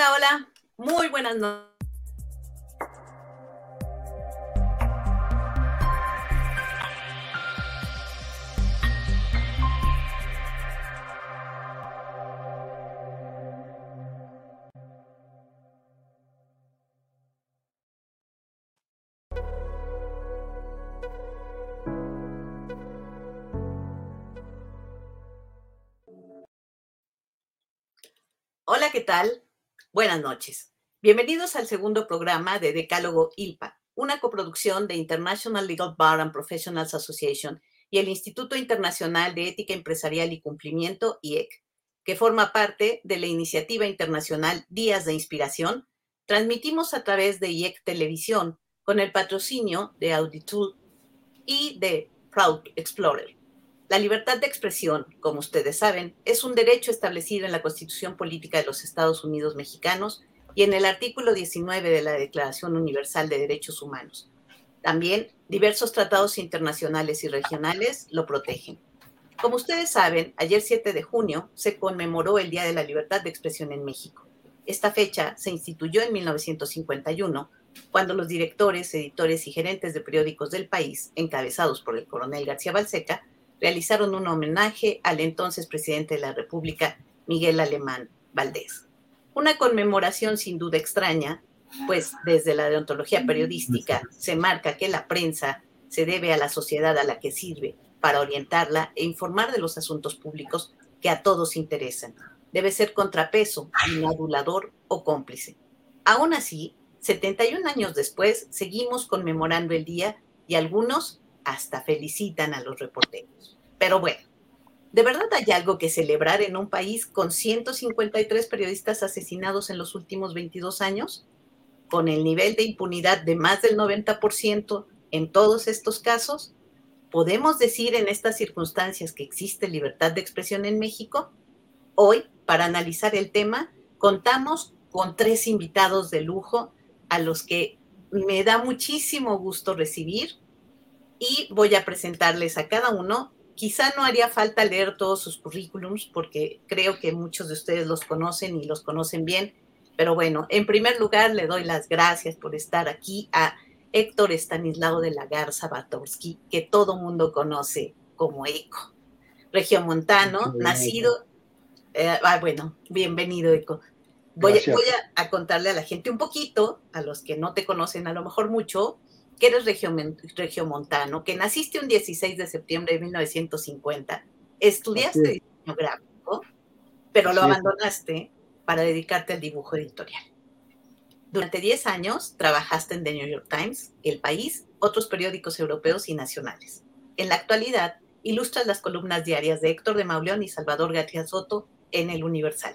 Hola, hola, muy buenas noches. Hola, ¿qué tal? Buenas noches. Bienvenidos al segundo programa de Decálogo ILPA, una coproducción de International Legal Bar and Professionals Association y el Instituto Internacional de Ética Empresarial y Cumplimiento, IEC, que forma parte de la iniciativa internacional Días de Inspiración. Transmitimos a través de IEC Televisión con el patrocinio de Auditool y de Proud Explorer. La libertad de expresión, como ustedes saben, es un derecho establecido en la Constitución Política de los Estados Unidos Mexicanos y en el artículo 19 de la Declaración Universal de Derechos Humanos. También diversos tratados internacionales y regionales lo protegen. Como ustedes saben, ayer 7 de junio se conmemoró el Día de la Libertad de Expresión en México. Esta fecha se instituyó en 1951, cuando los directores, editores y gerentes de periódicos del país, encabezados por el coronel García Balseca, realizaron un homenaje al entonces presidente de la República, Miguel Alemán Valdés. Una conmemoración sin duda extraña, pues desde la deontología periodística se marca que la prensa se debe a la sociedad a la que sirve para orientarla e informar de los asuntos públicos que a todos interesan. Debe ser contrapeso, inadulador o cómplice. Aún así, 71 años después, seguimos conmemorando el día y algunos hasta felicitan a los reporteros. Pero bueno, ¿de verdad hay algo que celebrar en un país con 153 periodistas asesinados en los últimos 22 años? Con el nivel de impunidad de más del 90% en todos estos casos, ¿podemos decir en estas circunstancias que existe libertad de expresión en México? Hoy, para analizar el tema, contamos con tres invitados de lujo a los que me da muchísimo gusto recibir y voy a presentarles a cada uno. Quizá no haría falta leer todos sus currículums porque creo que muchos de ustedes los conocen y los conocen bien. Pero bueno, en primer lugar le doy las gracias por estar aquí a Héctor Estanislao de la Garza Batorsky, que todo mundo conoce como Eco. Regiomontano, nacido. Eh, ah, bueno, bienvenido, Eco. Voy, voy a, a, contarle a la gente un poquito, a los que no te conocen a lo mejor mucho, que eres regiomontano, que naciste un 16 de septiembre de 1950, estudiaste diseño gráfico, pero lo abandonaste para dedicarte al dibujo editorial. Durante 10 años trabajaste en The New York Times, El País, otros periódicos europeos y nacionales. En la actualidad, ilustras las columnas diarias de Héctor de Mauleón y Salvador García Soto en El Universal.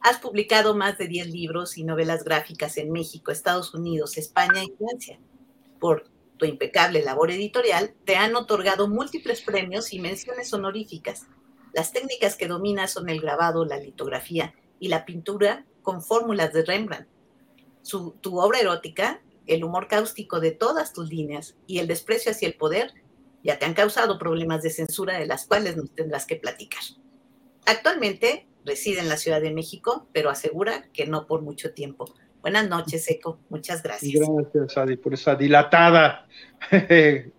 Has publicado más de 10 libros y novelas gráficas en México, Estados Unidos, España y Francia por tu impecable labor editorial, te han otorgado múltiples premios y menciones honoríficas. Las técnicas que dominas son el grabado, la litografía y la pintura con fórmulas de Rembrandt. tu obra erótica, el humor cáustico de todas tus líneas y el desprecio hacia el poder ya te han causado problemas de censura de las cuales nos tendrás que platicar. Actualmente reside en la Ciudad de México, pero asegura que no por mucho tiempo. Buenas noches, Eco. Muchas gracias. Gracias, Adi, por esa dilatada eh,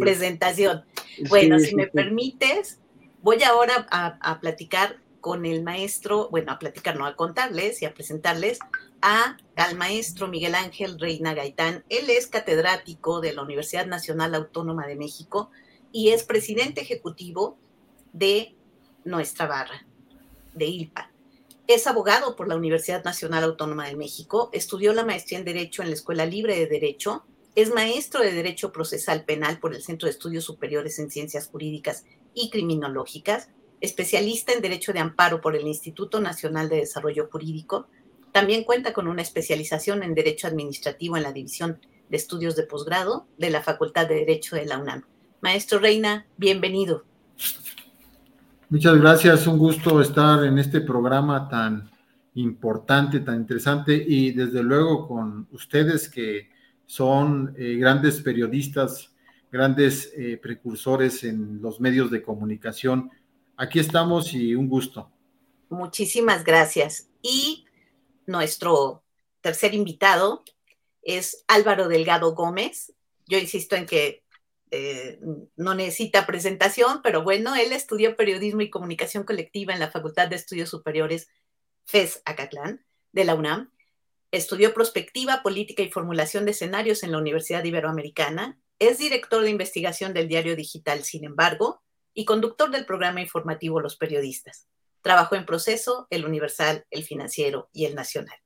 presentación. Bueno, si me permites, voy ahora a, platicar con el maestro, bueno, a platicar, no, a contarles y a presentarles a, al maestro Miguel Ángel Reina Gaitán. Él es catedrático de la Universidad Nacional Autónoma de México y es presidente ejecutivo de nuestra barra, de ILPA. Es abogado por la Universidad Nacional Autónoma de México, estudió la maestría en Derecho en la Escuela Libre de Derecho, es maestro de Derecho Procesal Penal por el Centro de Estudios Superiores en Ciencias Jurídicas y Criminológicas, especialista en Derecho de Amparo por el Instituto Nacional de Desarrollo Jurídico. También cuenta con una especialización en Derecho Administrativo en la División de Estudios de Posgrado de la Facultad de Derecho de la UNAM. Maestro Reina, bienvenido. Muchas gracias, un gusto estar en este programa tan importante, tan interesante y desde luego con ustedes que son eh, grandes periodistas, grandes eh, precursores en los medios de comunicación. Aquí estamos y un gusto. Muchísimas gracias. Y nuestro tercer invitado es Álvaro Delgado Gómez. Yo insisto en que eh, no necesita presentación, pero bueno, él estudió periodismo y comunicación colectiva en la Facultad de Estudios Superiores FES Acatlán de la UNAM. Estudió prospectiva, política y formulación de escenarios en la Universidad Iberoamericana. Es director de investigación del diario digital, sin embargo, y conductor del programa informativo Los Periodistas. Trabajó en Proceso, El Universal, El Financiero y El Nacional.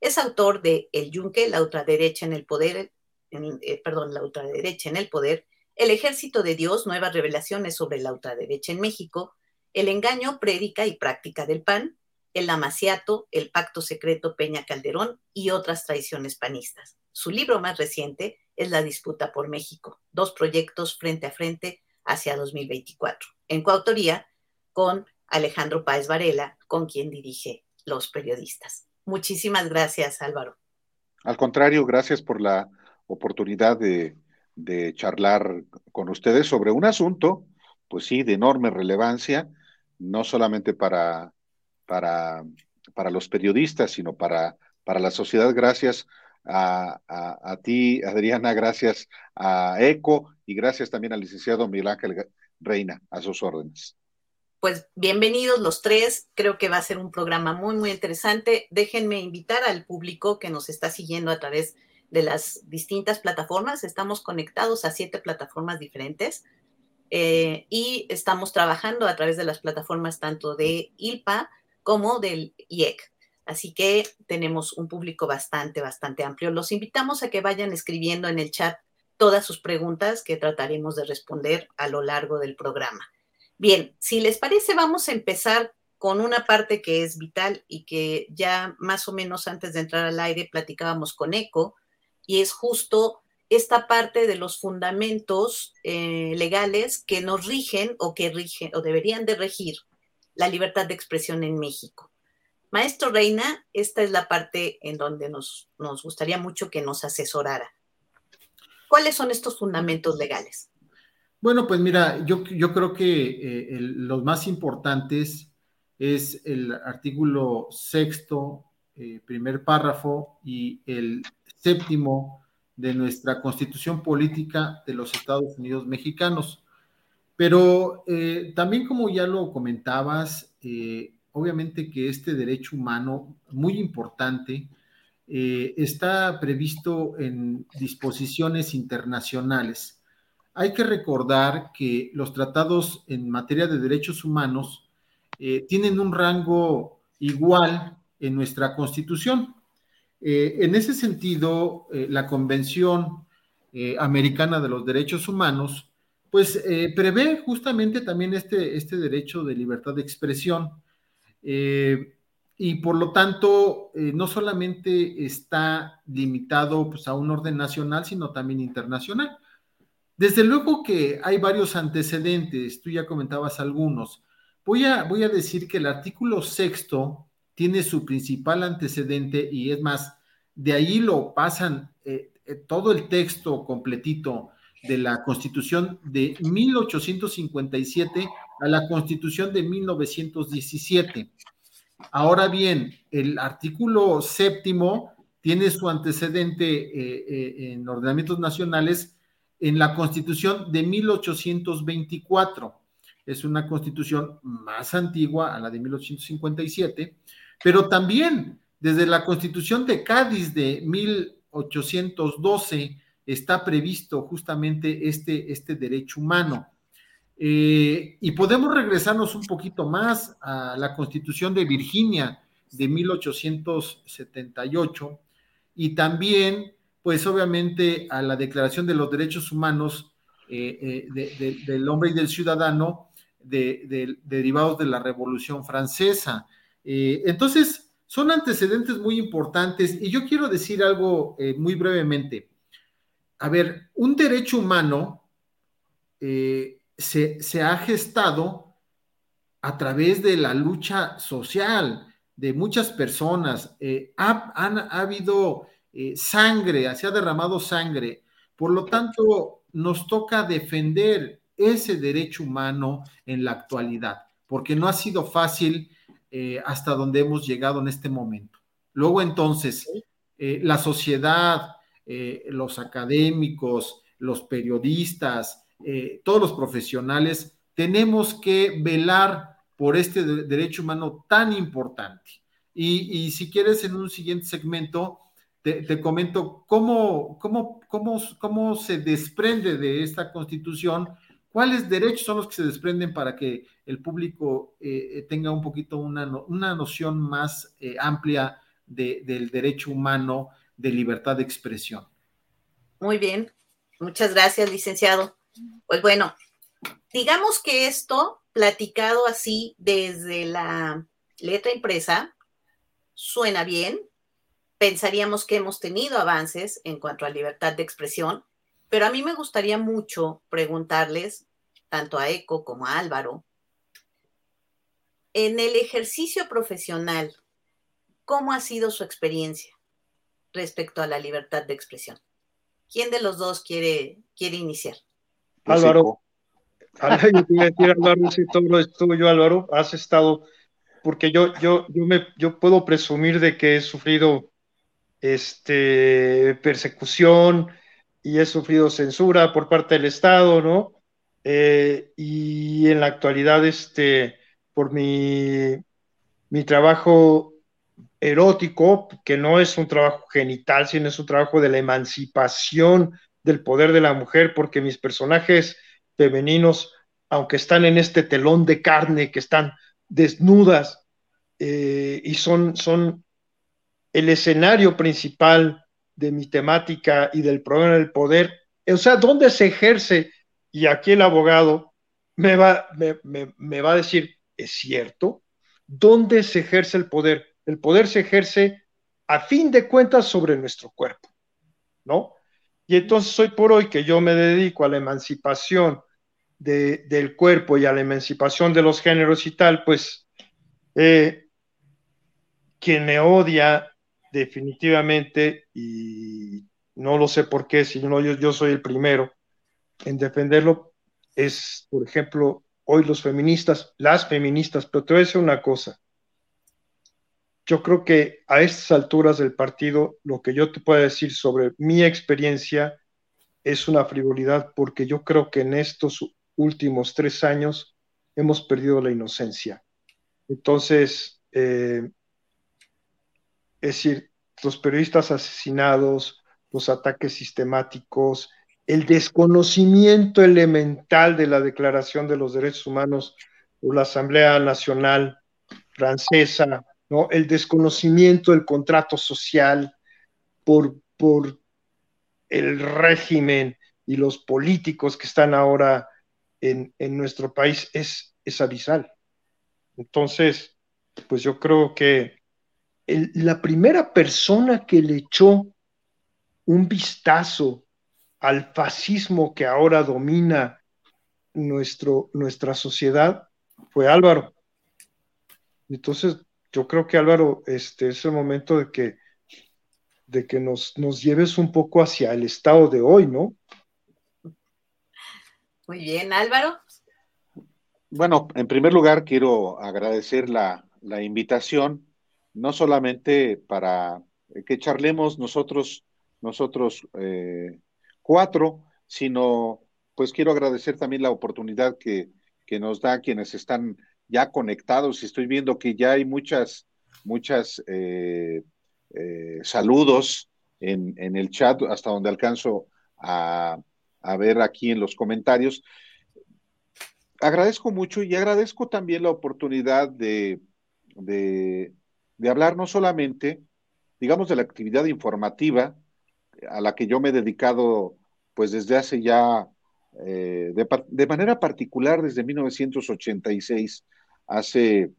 Es autor de El Yunque, la ultraderecha en el poder, eh, perdón, la ultraderecha en el poder, El Ejército de Dios, nuevas revelaciones sobre la ultraderecha en México, El engaño, prédica y práctica del PAN, El amaciato, El pacto secreto Peña Calderón y otras traiciones panistas. Su libro más reciente es La disputa por México, dos proyectos frente a frente hacia 2024, en coautoría con Alejandro Páez Varela, con quien dirige Los Periodistas. Muchísimas gracias, Álvaro. Al contrario, gracias por la oportunidad de, charlar con ustedes sobre un asunto, pues sí, de enorme relevancia, no solamente para, para, para los periodistas, sino para, para la sociedad. Gracias a, a, ti, Adriana, gracias a ECO y gracias también al licenciado Miguel Ángel Reina, a sus órdenes. Pues bienvenidos los tres, creo que va a ser un programa muy, muy interesante. Déjenme invitar al público que nos está siguiendo a través de las distintas plataformas. Estamos conectados a siete plataformas diferentes eh, y estamos trabajando a través de las plataformas tanto de ILPA como del IEC. Así que tenemos un público bastante, bastante amplio. Los invitamos a que vayan escribiendo en el chat todas sus preguntas que trataremos de responder a lo largo del programa. Bien, si les parece, vamos a empezar con una parte que es vital y que ya más o menos antes de entrar al aire platicábamos con ECO, y es justo esta parte de los fundamentos eh, legales que nos rigen o que rigen o deberían de regir la libertad de expresión en México. Maestro Reina, esta es la parte en donde nos, gustaría mucho que nos asesorara. ¿Cuáles son estos fundamentos legales? Bueno, pues mira, yo, yo creo que eh, los más importantes es el artículo sexto, eh, primer párrafo, y el séptimo de nuestra constitución política de los Estados Unidos mexicanos. Pero eh, también como ya lo comentabas, obviamente que este derecho humano, muy importante, eh, está previsto en disposiciones internacionales. Hay que recordar que los tratados en materia de derechos humanos eh, tienen un rango igual en nuestra constitución. Eh, en ese sentido, la Convención Americana de los Derechos Humanos, pues prevé justamente también este, este derecho de libertad de expresión eh, y por lo tanto, eh, no solamente está limitado pues, a un orden nacional, sino también internacional. Desde luego que hay varios antecedentes, tú ya comentabas algunos. Voy a, voy a decir que el artículo sexto tiene su principal antecedente y es más, de ahí lo pasan eh, todo el texto completito de la Constitución de 1857 a la Constitución de 1917. Ahora bien, el artículo séptimo tiene su antecedente eh, eh, en ordenamientos nacionales en la Constitución de 1824. Es una constitución más antigua a la de 1857, pero también desde la Constitución de Cádiz de 1812 está previsto justamente este, este derecho humano. Eh, y podemos regresarnos un poquito más a la Constitución de Virginia de 1878 y también, pues obviamente, a la Declaración de los Derechos Humanos eh, eh, del Hombre y del Ciudadano derivados de la Revolución Francesa. Entonces, son antecedentes muy importantes y yo quiero decir algo muy brevemente a ver, un derecho humano eh, se, ha gestado a través de la lucha social de muchas personas. Eh, ha, habido eh, sangre, se ha derramado sangre. Por lo tanto, nos toca defender ese derecho humano en la actualidad, porque no ha sido fácil hasta donde hemos llegado en este momento. luego entonces eh, la sociedad, eh, los académicos, los periodistas, eh, todos los profesionales, tenemos que velar por este derecho humano tan importante. Y, si quieres, en un siguiente segmento, te, comento cómo, cómo, cómo, cómo se desprende de esta constitución, cuáles derechos son los que se desprenden para que el público tenga un poquito una, una noción más amplia del derecho humano de libertad de expresión. Muy bien, muchas gracias, licenciado. Pues bueno, digamos que esto, platicado así desde la letra impresa, suena bien. Pensaríamos que hemos tenido avances en cuanto a libertad de expresión, pero a mí me gustaría mucho preguntarles, tanto a Eco como a Álvaro, en el ejercicio profesional, ¿cómo ha sido su experiencia? respecto a la libertad de expresión. ¿Quién de los dos quiere, quiere iniciar? Álvaro. Álvaro, yo te decir, Álvaro, si todo es tuyo, Álvaro, has estado, porque yo, yo, yo, me, yo puedo presumir de que he sufrido este, persecución y he sufrido censura por parte del Estado, ¿no? Eh, y en la actualidad, este, por mi, mi trabajo erótico, que no es un trabajo genital, sino es un trabajo de la emancipación del poder de la mujer, porque mis personajes femeninos, aunque están en este telón de carne, que están desnudas eh, y son, son el escenario principal de mi temática y del problema del poder, o sea, ¿dónde se ejerce? Y aquí el abogado me va, me va a decir, ¿es cierto? ¿Dónde se ejerce el poder? el poder se ejerce a fin de cuentas sobre nuestro cuerpo, ¿no? Y entonces hoy por hoy que yo me dedico a la emancipación del cuerpo y a la emancipación de los géneros y tal, pues eh, quien me odia definitivamente, y no lo sé por qué, si no yo soy el primero en defenderlo, es, por ejemplo, hoy los feministas, las feministas, pero te voy a decir una cosa, yo creo que a estas alturas del partido, lo que yo te puedo decir sobre mi experiencia es una frivolidad, porque yo creo que en estos últimos tres años hemos perdido la inocencia. Entonces, eh, es decir, los periodistas asesinados, los ataques sistemáticos, el desconocimiento elemental de la Declaración de los Derechos Humanos por la Asamblea Nacional Francesa, ¿no? El desconocimiento del contrato social por, por el régimen y los políticos que están ahora en, nuestro país es, es abisal. Entonces, pues yo creo que la primera persona que le echó un vistazo al fascismo que ahora domina nuestro, nuestra sociedad fue Álvaro. Entonces, yo creo que Álvaro, este es el momento de que, de que nos, nos lleves un poco hacia el estado de hoy, ¿no? Muy bien, Álvaro. Bueno, en primer lugar quiero agradecer la, invitación, no solamente para que charlemos nosotros, nosotros eh, cuatro, sino pues quiero agradecer también la oportunidad que, que nos da quienes están ya conectados y estoy viendo que ya hay muchas, muchas eh, eh, saludos en, en, el chat hasta donde alcanzo a, a, ver aquí en los comentarios. Agradezco mucho y agradezco también la oportunidad de, de, de hablar no solamente, digamos, de la actividad informativa a la que yo me he dedicado pues desde hace ya eh, de, de, manera particular desde 1986 hace,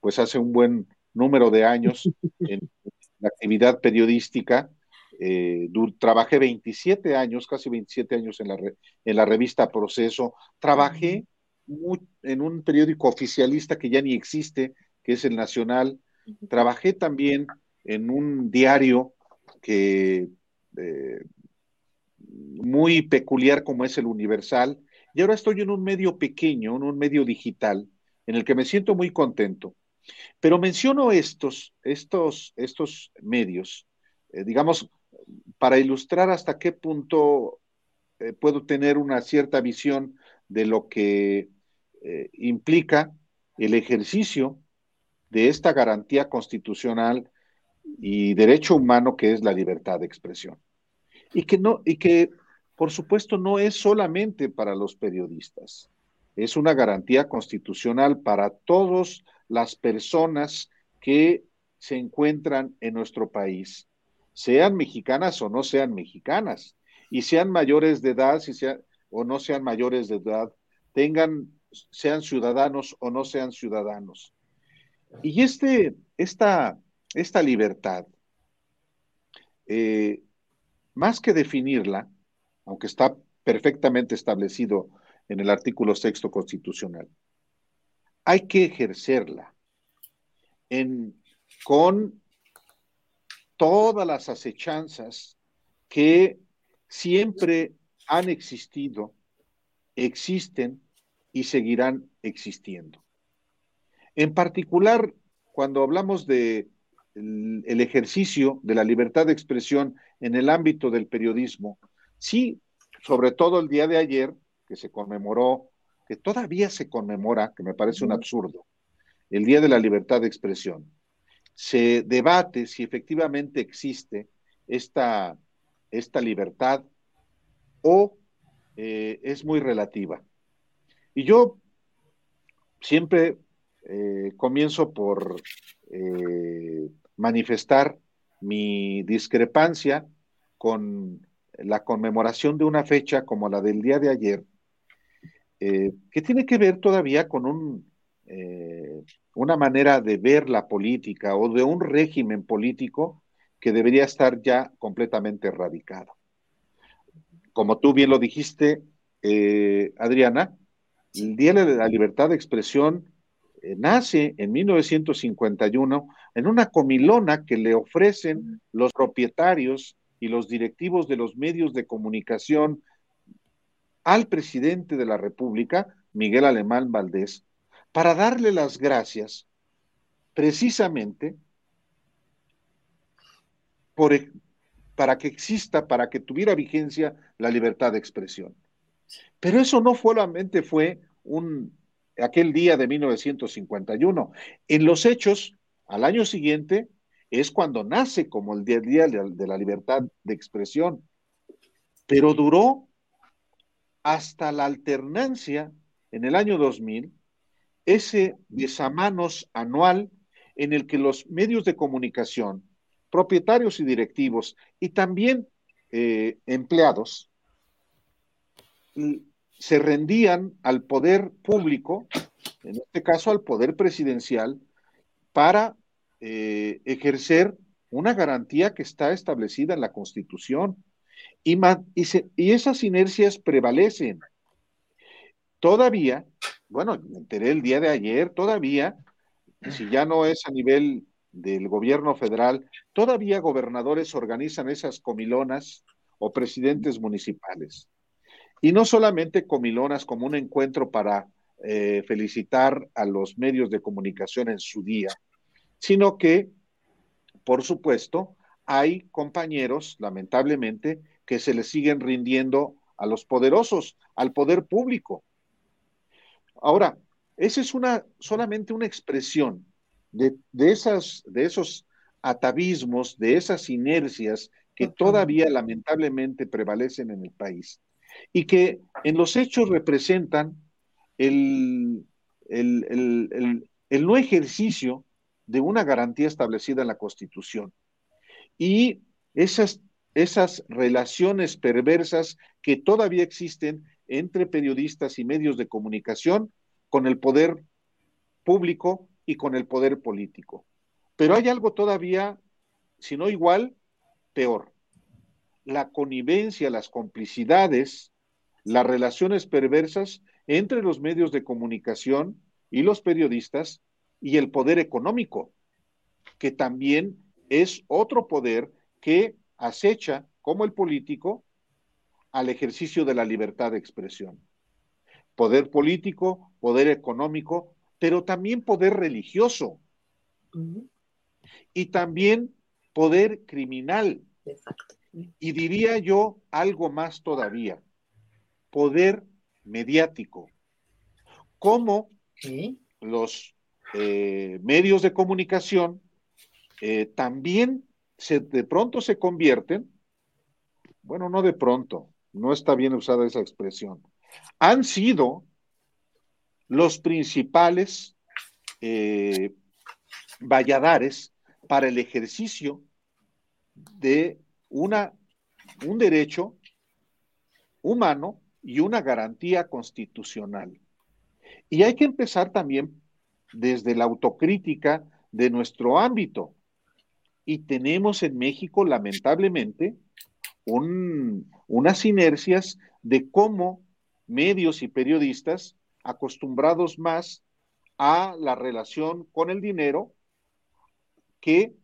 pues hace un buen número de años en la actividad periodística. Eh, trabajé 27 años, casi 27 años en la, en la revista Proceso. Trabajé en un periódico oficialista que ya ni existe, que es el Nacional. Trabajé también en un diario que eh, muy peculiar como es el Universal. Y ahora estoy en un medio pequeño, en un medio digital, en el que me siento muy contento. Pero menciono estos, estos, estos medios, eh, digamos, para ilustrar hasta qué punto eh, puedo tener una cierta visión de lo que implica el ejercicio de esta garantía constitucional y derecho humano que es la libertad de expresión. Y que no, y que por supuesto no es solamente para los periodistas, es una garantía constitucional para todas las personas que se encuentran en nuestro país, sean mexicanas o no sean mexicanas, y sean mayores de edad, si sean, o no sean mayores de edad, tengan, sean ciudadanos o no sean ciudadanos. Y este, esta, esta libertad, eh, más que definirla, aunque está perfectamente establecido en el artículo sexto constitucional, hay que ejercerla en, con todas las acechanzas que siempre han existido, existen y seguirán existiendo. En particular, cuando hablamos de el, ejercicio de la libertad de expresión en el ámbito del periodismo, sí, sobre todo el día de ayer, que se conmemoró, que todavía se conmemora, que me parece un absurdo, el Día de la Libertad de Expresión, se debate si efectivamente existe esta, esta libertad o eh, es muy relativa. Y yo siempre eh, comienzo por eh, manifestar mi discrepancia con la conmemoración de una fecha como la del día de ayer, que tiene que ver todavía con un, una manera de ver la política o de un régimen político que debería estar ya completamente erradicado. Como tú bien lo dijiste, eh, Adriana, el Día de la Libertad de Expresión eh, nace en 1951 en una comilona que le ofrecen los propietarios y los directivos de los medios de comunicación al presidente de la República, Miguel Alemán Valdés, para darle las gracias precisamente por, para que exista, para que tuviera vigencia la libertad de expresión. Pero eso no solamente fue un, aquel día de 1951. En los hechos, al año siguiente, es cuando nace como el Día, de la Libertad de Expresión. Pero duró hasta la alternancia en el año 2000, ese desamanos anual en el que los medios de comunicación propietarios y directivos y también eh, empleados se rendían al poder público, en este caso al poder presidencial, para eh, ejercer una garantía que está establecida en la Constitución. Y, y, esas inercias prevalecen. Todavía, bueno, me enteré el día de ayer, todavía, si ya no es a nivel del gobierno federal, todavía gobernadores organizan esas comilonas o presidentes municipales. Y no solamente comilonas como un encuentro para eh, felicitar a los medios de comunicación en su día, sino que, por supuesto, hay compañeros, lamentablemente, que se les siguen rindiendo a los poderosos, al poder público. Ahora, esa es una solamente una expresión de, esas, de esos atavismos, de esas inercias que todavía lamentablemente prevalecen en el país y que en los hechos representan el, el, no ejercicio de una garantía establecida en la Constitución y esas, esas relaciones perversas que todavía existen entre periodistas y medios de comunicación con el poder público y con el poder político. Pero hay algo todavía, si no igual, peor. La connivencia, las complicidades, las relaciones perversas entre los medios de comunicación y los periodistas y el poder económico, que también es otro poder que acecha, como el político, al ejercicio de la libertad de expresión. Poder político, poder económico, pero también poder religioso, y también poder criminal. Y diría yo algo más todavía, poder mediático. Cómo los eh, medios de comunicación eh, también se, de pronto se convierten, bueno, no de pronto, no está bien usada esa expresión, han sido los principales eh, valladares para el ejercicio de una, un derecho humano y una garantía constitucional. Y hay que empezar también desde la autocrítica de nuestro ámbito. Y tenemos en México, lamentablemente, unas inercias de cómo medios y periodistas acostumbrados más a la relación con el dinero que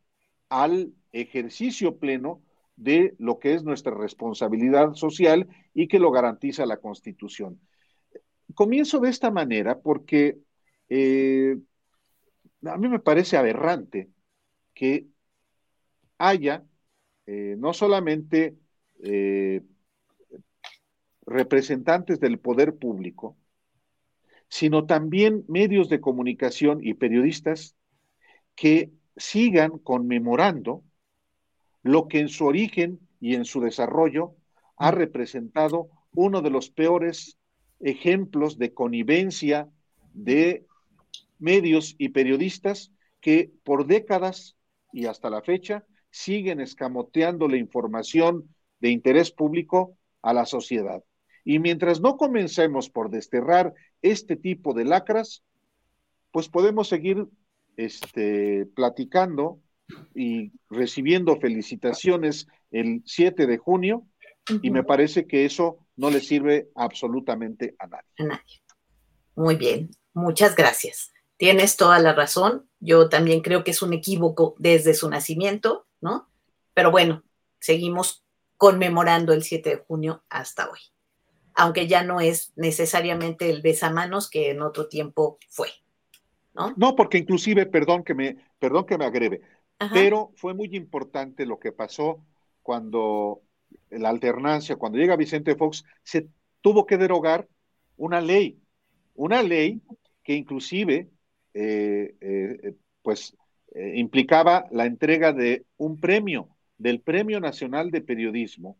al ejercicio pleno de lo que es nuestra responsabilidad social y que lo garantiza la Constitución. Comienzo de esta manera porque eh, a mí me parece aberrante que haya eh, no solamente eh, representantes del poder público, sino también medios de comunicación y periodistas que sigan conmemorando lo que en su origen y en su desarrollo ha representado uno de los peores ejemplos de connivencia de medios y periodistas que por décadas y hasta la fecha siguen escamoteando la información de interés público a la sociedad. Y mientras no comencemos por desterrar este tipo de lacras, pues podemos seguir este, platicando y recibiendo felicitaciones el 7 de junio y me parece que eso no le sirve absolutamente a nadie. A nadie. Muy bien, muchas gracias. Tienes toda la razón. Yo también creo que es un equívoco desde su nacimiento, ¿no? Pero bueno, seguimos conmemorando el 7 de junio hasta hoy, aunque ya no es necesariamente el besamanos que en otro tiempo fue, ¿no? No, porque inclusive, perdón que me, perdón que me agreve, pero fue muy importante lo que pasó cuando la alternancia, cuando llega Vicente Fox, se tuvo que derogar una ley, una ley que inclusive pues eh, implicaba la entrega de un premio, del Premio Nacional de Periodismo,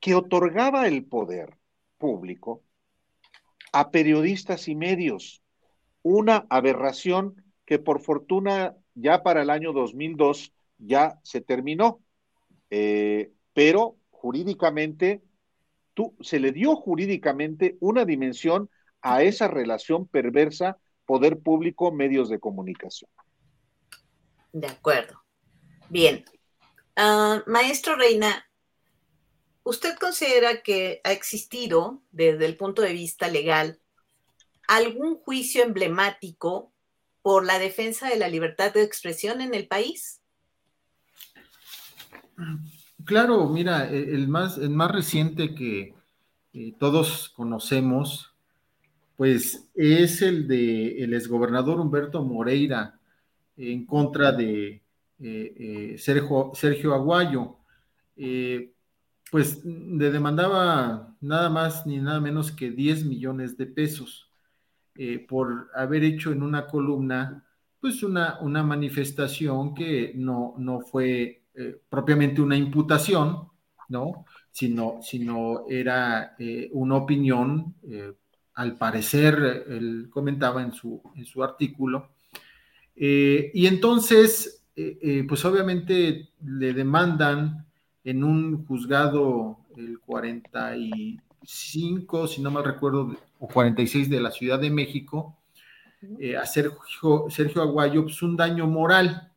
que otorgaba el poder público a periodistas y medios. Una aberración que por fortuna ya para el año 2002 ya se terminó, pero jurídicamente se le dio jurídicamente una dimensión a esa relación perversa poder público, medios de comunicación. De acuerdo. Bien. Ah, maestro Reina, ¿usted considera que ha existido, desde el punto de vista legal, algún juicio emblemático por la defensa de la libertad de expresión en el país? Claro, mira, el más, el más reciente que eh, todos conocemos pues es el de el exgobernador Humberto Moreira en contra de eh, eh, Sergio, Sergio, Aguayo. Eh, pues le demandaba nada más ni nada menos que 10 millones de pesos por haber hecho en una columna pues una, una manifestación que no, no fue propiamente una imputación, ¿no? Sino, sino era una opinión al parecer, él comentaba en su, en su artículo. Eh, y entonces, eh, eh, pues obviamente le demandan en un juzgado el 45, si no mal recuerdo, o 46 de la Ciudad de México, a Sergio, Sergio Aguayo, pues un daño moral.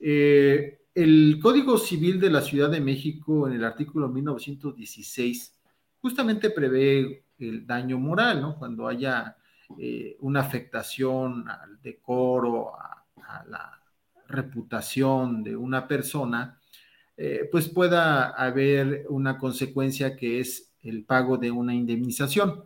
el Código Civil de la Ciudad de México, en el artículo 1916, justamente prevé el daño moral, ¿no? Cuando haya eh, una afectación al decoro, a, la reputación de una persona, eh, pues pueda haber una consecuencia que es el pago de una indemnización.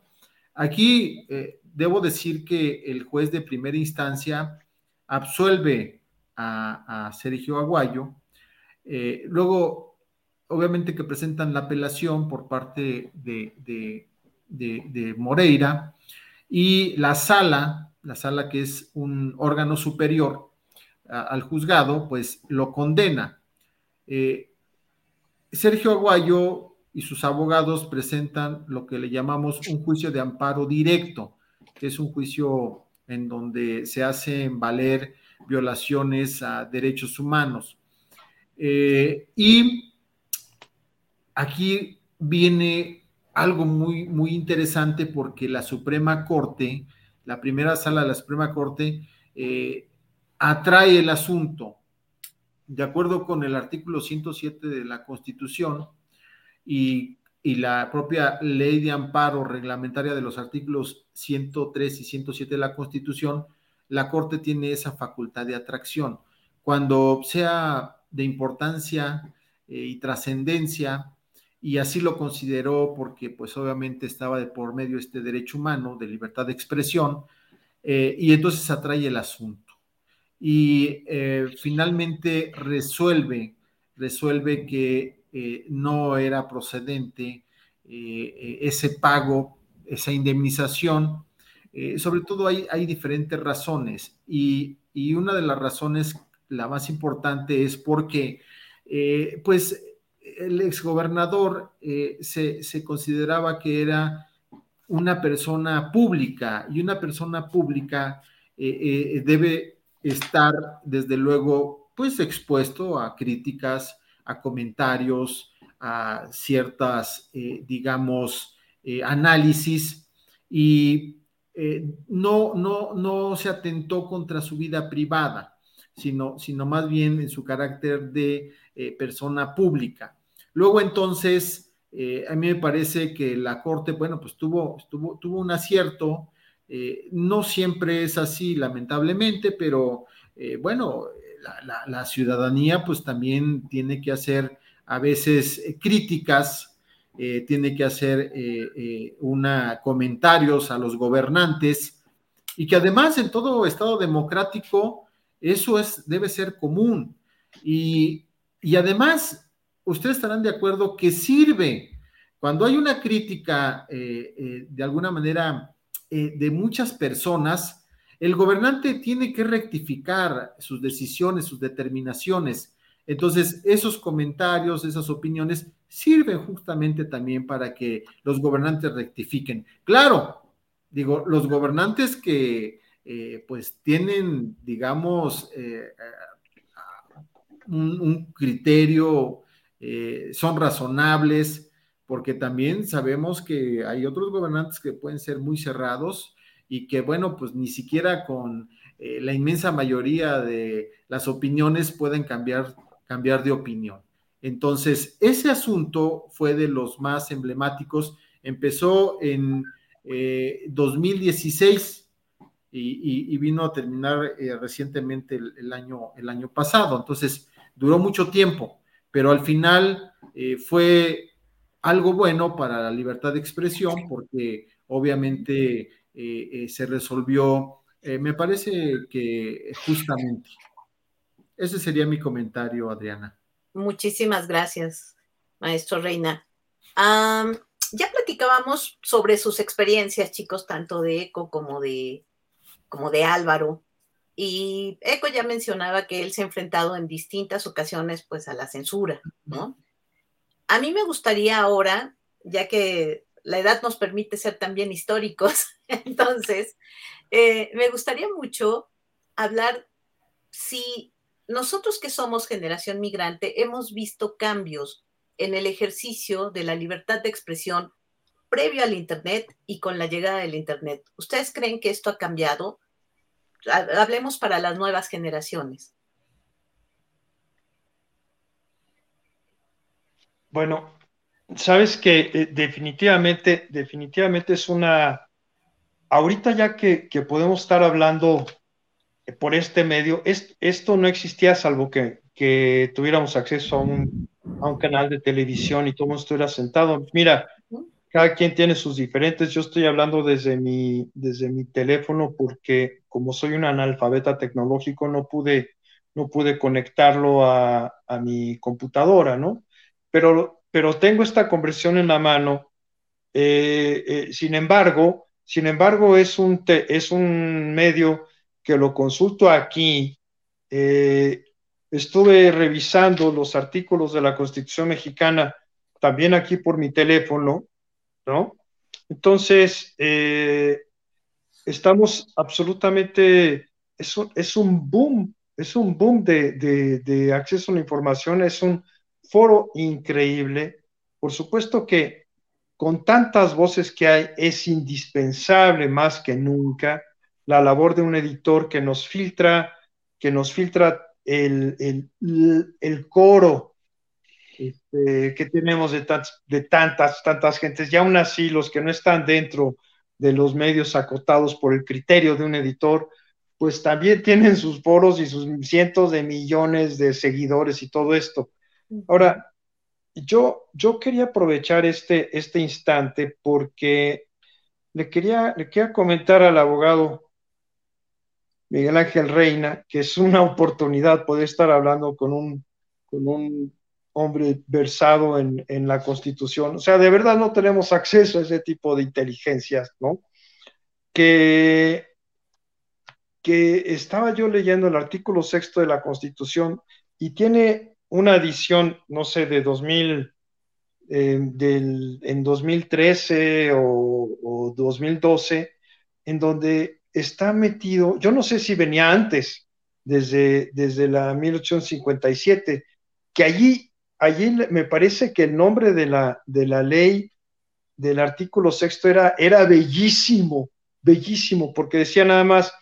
Aquí eh, debo decir que el juez de primera instancia absuelve a, Sergio Aguayo. Luego, obviamente que presentan la apelación por parte de, Moreira y la sala, la sala que es un órgano superior al juzgado, pues lo condena. Eh, Sergio Aguayo y sus abogados presentan lo que le llamamos un juicio de amparo directo, que es un juicio en donde se hacen valer violaciones a derechos humanos. Eh, y aquí viene algo muy, muy interesante porque la Suprema Corte, la primera sala de la Suprema Corte, eh, atrae el asunto. De acuerdo con el artículo 107 de la Constitución y, y la propia ley de amparo reglamentaria de los artículos 103 y 107 de la Constitución, la Corte tiene esa facultad de atracción. Cuando sea de importancia eh, y trascendencia, y así lo consideró porque pues obviamente estaba de por medio este derecho humano de libertad de expresión, eh, y entonces atrae el asunto. Y eh, finalmente resuelve, resuelve que no era procedente ese pago, esa indemnización, eh, sobre todo hay, hay, diferentes razones y, una de las razones, la más importante, es porque, eh, pues, el exgobernador eh, se, se, consideraba que era una persona pública y una persona pública debe estar, desde luego, pues, expuesto a críticas, a comentarios, a ciertas, digamos, análisis y eh, no, no, no se atentó contra su vida privada, sino, sino más bien en su carácter de eh, persona pública. Luego entonces, eh, a mí me parece que la Corte, bueno, pues tuvo, tuvo, tuvo un acierto, no siempre es así, lamentablemente, pero bueno, la, la, ciudadanía pues también tiene que hacer a veces críticas eh, tiene que hacer eh, eh, una, comentarios a los gobernantes y que además en todo Estado democrático eso es, debe ser común. Y, y además, ustedes estarán de acuerdo que sirve cuando hay una crítica de alguna manera de muchas personas, el gobernante tiene que rectificar sus decisiones, sus determinaciones. Entonces, esos comentarios, esas opiniones sirven justamente también para que los gobernantes rectifiquen. Claro, digo, los gobernantes que eh, pues tienen, digamos, eh, un, criterio, eh, son razonables, porque también sabemos que hay otros gobernantes que pueden ser muy cerrados y que, bueno, pues ni siquiera con la inmensa mayoría de las opiniones pueden cambiar, cambiar de opinión. Entonces, ese asunto fue de los más emblemáticos. Empezó en 2016 eh, y, vino a terminar eh, recientemente el, año, el año pasado. Entonces, duró mucho tiempo, pero al final eh, fue algo bueno para la libertad de expresión porque obviamente se resolvió, me parece que justamente. Ese sería mi comentario, Adriana. Muchísimas gracias, maestro Reina. ya platicábamos sobre sus experiencias, chicos, tanto de Eco como de, como de Álvaro. Y Eco ya mencionaba que él se ha enfrentado en distintas ocasiones pues a la censura, ¿no? A mí me gustaría ahora, ya que la edad nos permite ser también históricos, entonces, eh, me gustaría mucho hablar si nosotros que somos generación migrante hemos visto cambios en el ejercicio de la libertad de expresión previo al Internet y con la llegada del Internet. ¿Ustedes creen que esto ha cambiado? Hablemos para las nuevas generaciones. Bueno, sabes que eh, definitivamente, definitivamente es una, ahorita ya que, que podemos estar hablando por este medio, esto no existía salvo que, tuviéramos acceso a un, canal de televisión y todo el mundo estuviera sentado. Mira, cada quien tiene sus diferentes. Yo estoy hablando desde mi, desde mi teléfono porque como soy un analfabeta tecnológico no pude, no pude conectarlo a, mi computadora, ¿no? Pero, pero tengo esta conversión en la mano. Eh, eh, sin embargo, sin embargo, es un, es un medio que lo consulto aquí. Eh, estuve revisando los artículos de la Constitución mexicana también aquí por mi teléfono, ¿no? Entonces, estamos absolutamente, es un, es un boom es un boom de, acceso a la información, es un foro increíble. Por supuesto que con tantas voces que hay, es indispensable más que nunca la labor de un editor que nos filtra, que nos filtra el, coro este, que tenemos de, de tantas, tantas gentes, y aún así los que no están dentro de los medios acotados por el criterio de un editor, pues también tienen sus foros y sus cientos de millones de seguidores y todo esto. Ahora, yo, yo quería aprovechar este, este instante porque le quería, le quería comentar al abogado Miguel Ángel Reina que es una oportunidad poder estar hablando con un, con un hombre versado en, en la Constitución. O sea, de verdad no tenemos acceso a ese tipo de inteligencias, ¿no? Que que estaba yo leyendo el artículo sexto de la Constitución y tiene una edición, no sé, de 2000, eh, del, en 2013 o, o 2012, en donde está metido, yo no sé si venía antes, desde, desde la 1857, que allí, allí me parece que el nombre de la, de la ley del artículo sexto era, era bellísimo, bellísimo, porque decía nada más,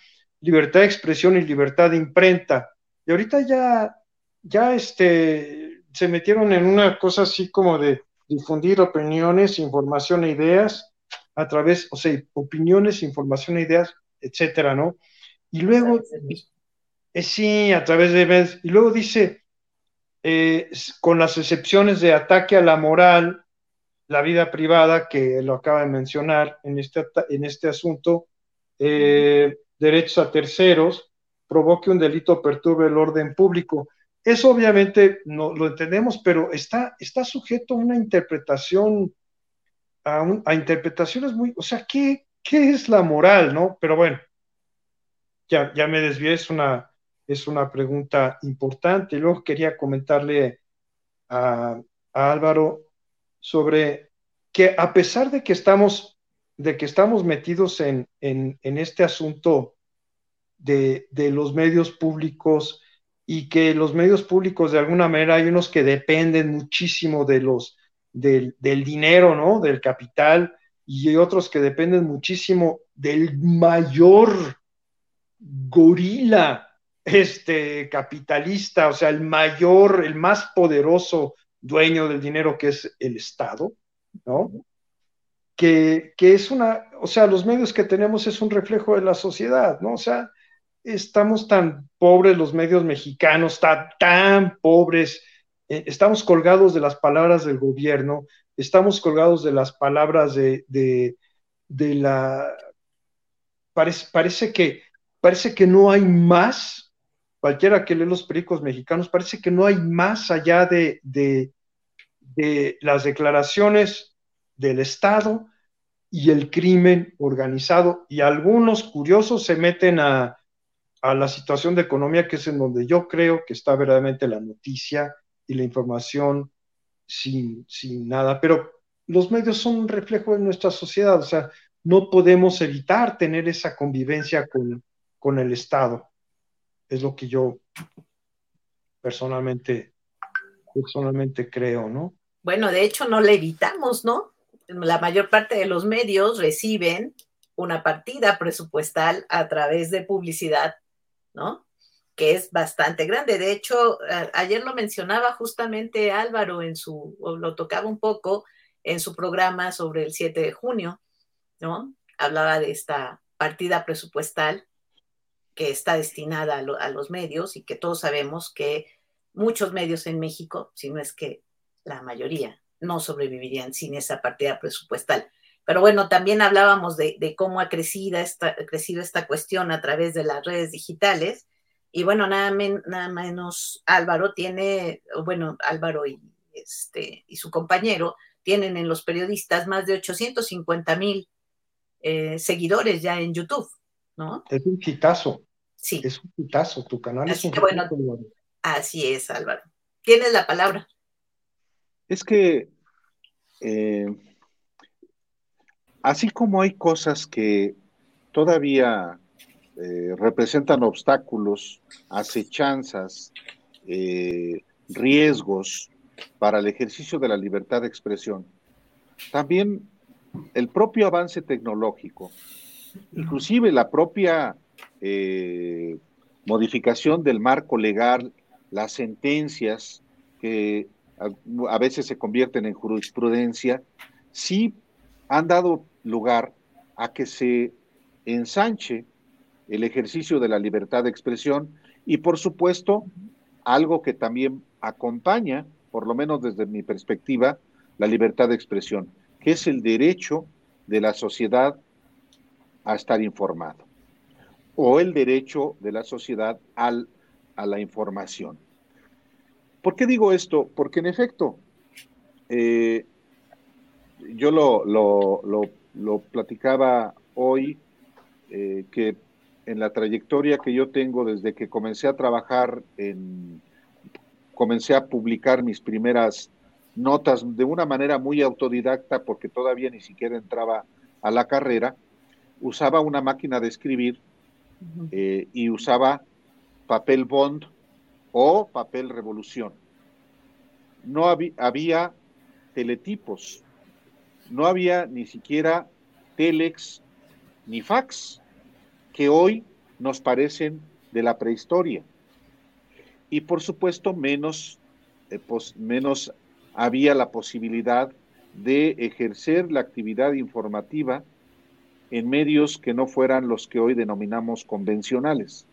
libertad de expresión y libertad de imprenta. Y ahorita ya, ya este, se metieron en una cosa así como de difundir opiniones, información e ideas a través, o sea, opiniones, información e ideas, etcétera, ¿no? Y luego, eh, sí, a través de, y luego dice, eh, con las excepciones de ataque a la moral, la vida privada, que lo acaba de mencionar en este, en este asunto, eh, derechos a terceros, provoque un delito perturbe el orden público. Eso obviamente no lo entendemos, pero está, está sujeto a una interpretación, a, interpretaciones muy, o sea, ¿qué, ¿qué, es la moral, no? Pero bueno, ya, ya me desvié, es una, es una pregunta importante. Luego quería comentarle a, Álvaro sobre que a pesar de que estamos de que estamos metidos en, este asunto de, los medios públicos y que los medios públicos de alguna manera hay unos que dependen muchísimo de los, del, dinero, ¿no? Del capital y otros que dependen muchísimo del mayor gorila este, capitalista, o sea, el mayor, el más poderoso dueño del dinero que es el Estado, ¿no? que, es una, o sea, los medios que tenemos es un reflejo de la sociedad, ¿no? O sea, estamos tan pobres los medios mexicanos, tan, tan pobres, eh, estamos colgados de las palabras del gobierno, estamos colgados de las palabras de, de, la... Parece, parece, que, parece que no hay más, cualquiera que lee los periódicos mexicanos, parece que no hay más allá de, las declaraciones del Estado y el crimen organizado. Y algunos curiosos se meten a, la situación de economía, que es en donde yo creo que está verdaderamente la noticia y la información sin, nada. Pero los medios son un reflejo de nuestra sociedad, o sea, no podemos evitar tener esa convivencia con, con el Estado. Es lo que yo personalmente, personalmente creo, ¿no? Bueno, de hecho no le evitamos, ¿no? la mayor parte de los medios reciben una partida presupuestal a través de publicidad, ¿no? Que es bastante grande. De hecho, ayer lo mencionaba justamente Álvaro en su, o lo tocaba un poco en su programa sobre el 7 de junio, ¿no? Hablaba de esta partida presupuestal que está destinada a, a los medios y que todos sabemos que muchos medios en México, si no es que la mayoría, no sobrevivirían sin esa partida presupuestal. Pero bueno, también hablábamos de, cómo ha crecido esta, crecido esta cuestión a través de las redes digitales, Y bueno, nada, nada menos Álvaro tiene, bueno, Álvaro y, este, y su compañero tienen en los periodistas más de 850 mil eh, seguidores ya en YouTube, ¿no? Es un quitazo. Sí. Es un quitazo, tu canal así es un bueno, Así es, Álvaro. Tienes la palabra. Es que eh, así como hay cosas que todavía eh, representan obstáculos, acechanzas, eh, riesgos para el ejercicio de la libertad de expresión. También el propio avance tecnológico, inclusive la propia eh, modificación del marco legal, las sentencias que a, veces se convierten en jurisprudencia, sí han dado lugar a que se ensanche el ejercicio de la libertad de expresión y por supuesto algo que también acompaña, por lo menos desde mi perspectiva, la libertad de expresión, que es el derecho de la sociedad a estar informado o el derecho de la sociedad al, a la información. ¿Por qué digo esto? Porque en efecto, eh, yo lo, lo, platicaba hoy, eh, que en la trayectoria que yo tengo desde que comencé a trabajar en, comencé a publicar mis primeras notas de una manera muy autodidacta porque todavía ni siquiera entraba a la carrera, usaba una máquina de escribir eh, y usaba papel bond o papel revolución. No había teletipos, no había ni siquiera telex ni fax que hoy nos parecen de la prehistoria. Y por supuesto, menos, eh, menos había la posibilidad de ejercer la actividad informativa en medios que no fueran los que hoy denominamos convencionales.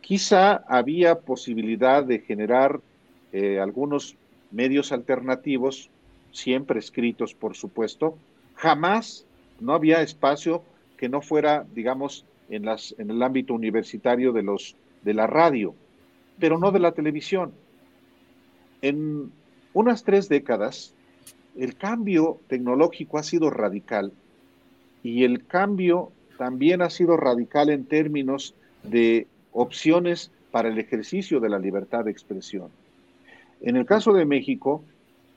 Quizá había posibilidad de generar eh, algunos medios alternativos, siempre escritos, por supuesto. Jamás no había espacio que no fuera, digamos, en, las, en el ámbito universitario de, de la radio, pero no de la televisión. En unas tres décadas, el cambio tecnológico ha sido radical y el cambio también ha sido radical en términos de opciones para el ejercicio de la libertad de expresión. En el caso de México,